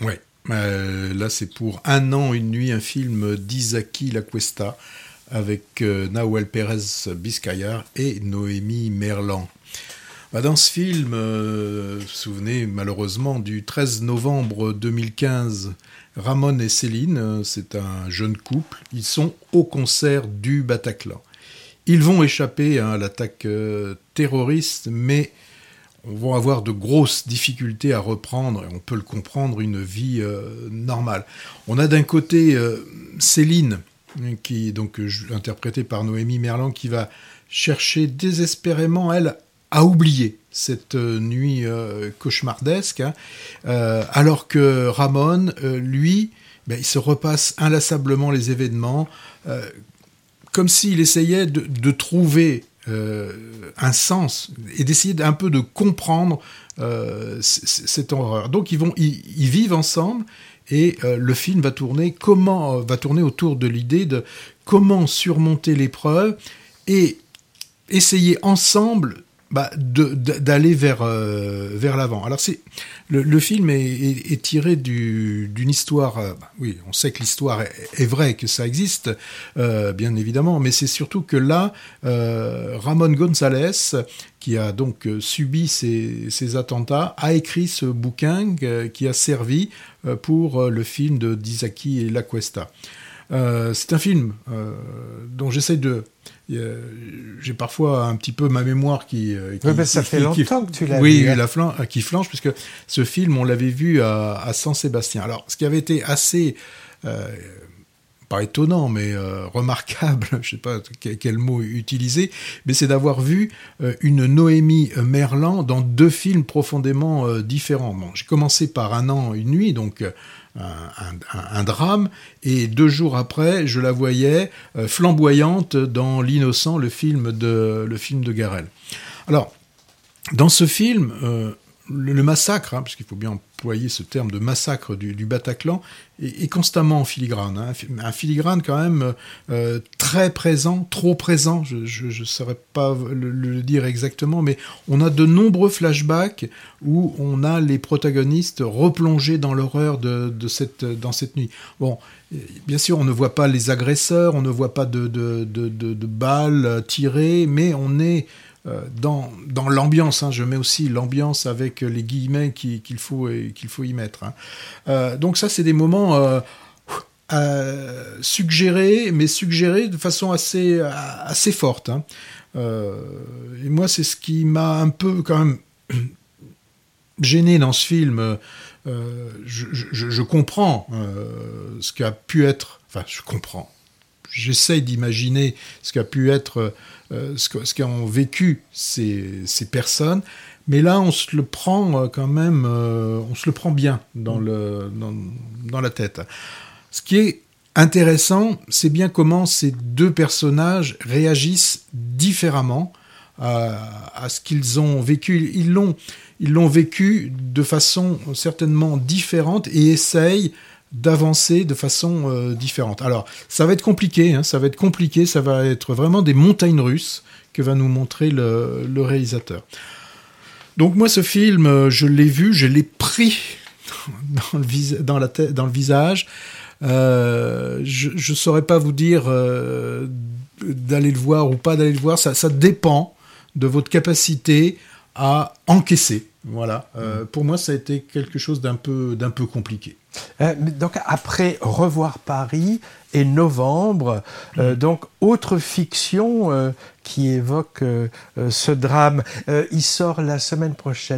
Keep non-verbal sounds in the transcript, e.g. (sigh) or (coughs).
Ouais. Euh, là, c'est pour Un an, une nuit, un film d'Isaki Lacuesta avec euh, Nahuel Pérez Biscayar et Noémie Merlan. Bah, dans ce film, euh, vous vous souvenez malheureusement du 13 novembre 2015, Ramon et Céline, c'est un jeune couple, ils sont au concert du Bataclan. Ils vont échapper à l'attaque terroriste, mais vont avoir de grosses difficultés à reprendre, et on peut le comprendre, une vie euh, normale. On a d'un côté euh, Céline, qui est donc euh, interprétée par Noémie Merlan, qui va chercher désespérément, elle, à oublier cette nuit cauchemardesque, hein, alors que Ramon, lui, ben, il se repasse inlassablement les événements, comme s'il essayait de trouver euh, un sens et d'essayer un peu de comprendre euh, cette horreur. Donc ils vont, ils, vivent ensemble et euh, le film va tourner comment, va tourner autour de l'idée de comment surmonter l'épreuve et essayer ensemble bah, d'aller vers, euh, vers l'avant. Alors c'est le, film est, tiré du- d'une histoire. euh, bah, oui, on sait que l'histoire est, vraie, que ça existe, euh, bien évidemment, mais c'est surtout que là, Ramon González, qui a donc subi ces, ces attentats, a écrit ce bouquin qui a servi pour le film de Dizaki et La Cuesta. C'est un film dont j'essaie de. euh, J'ai parfois un petit peu ma mémoire qui. euh, qui- Oui, ben, ça qui- fait qui- longtemps que tu l'as oui, vu, hein. la flan- euh, qui flanche, puisque ce film, on l'avait vu à, à San-Sébastien. Alors, ce qui avait été assez. euh, pas étonnant, mais remarquable, (laughs) je sais pas quel, quel mot utiliser, mais c'est d'avoir vu une Noémie Merlan dans deux films profondément différents. Bon, j'ai commencé par Un an, une nuit, donc un, drame, et deux jours après, je la voyais euh, flamboyante dans L'Innocent, le film de le film de Garel. Alors, dans ce film, euh, le, massacre, hein, parce qu'il faut bien employer ce terme de massacre du, Bataclan, est, constamment en filigrane. hein. Un fi- un filigrane quand même euh, très présent, trop présent, je ne saurais pas le, dire exactement, mais on a de nombreux flashbacks où on a les protagonistes replongés dans l'horreur de, cette, dans cette nuit. Bon, euh, bien sûr, on ne voit pas les agresseurs, on ne voit pas de, balles euh, tirées, mais on est euh, dans, dans l'ambiance. hein. je mets aussi l'ambiance avec les guillemets qui- qu'il faut, qu'il faut y mettre. hein. Euh, donc ça, c'est des moments euh, euh, suggérés, mais suggérés de façon assez, assez forte. hein. Euh, et moi, c'est ce qui m'a un peu quand même (coughs) gêné dans ce film. Euh, je, comprends euh, ce qu'a pu être. Enfin, je comprends. J'essaye d'imaginer ce qu'a pu être, euh, ce qu'ont vécu ces, personnes. Mais là, on se le prend euh, quand même, euh, on se le prend bien dans, le, dans la tête. Ce qui est intéressant, c'est bien comment ces deux personnages réagissent différemment à, à ce qu'ils ont vécu. Ils l'ont, ils l'ont vécu de façon certainement différente et essayent d'avancer de façon euh, différente. Alors, ça va être compliqué, hein, ça va être compliqué, ça va être vraiment des montagnes russes que va nous montrer le, le réalisateur. Donc moi, ce film, euh, je l'ai vu, je l'ai pris (laughs) dans le, vis- dans la tête- dans le visage. Euh, je ne saurais pas vous dire euh, d'aller le voir ou pas d'aller le voir. Ça, ça dépend de votre capacité à encaisser. Voilà. Euh, Pour moi, ça a été quelque chose d'un peu, d'un peu compliqué. Euh, donc après Revoir Paris et Novembre, euh, donc autre fiction euh, qui évoque ce drame. Il sort la semaine prochaine.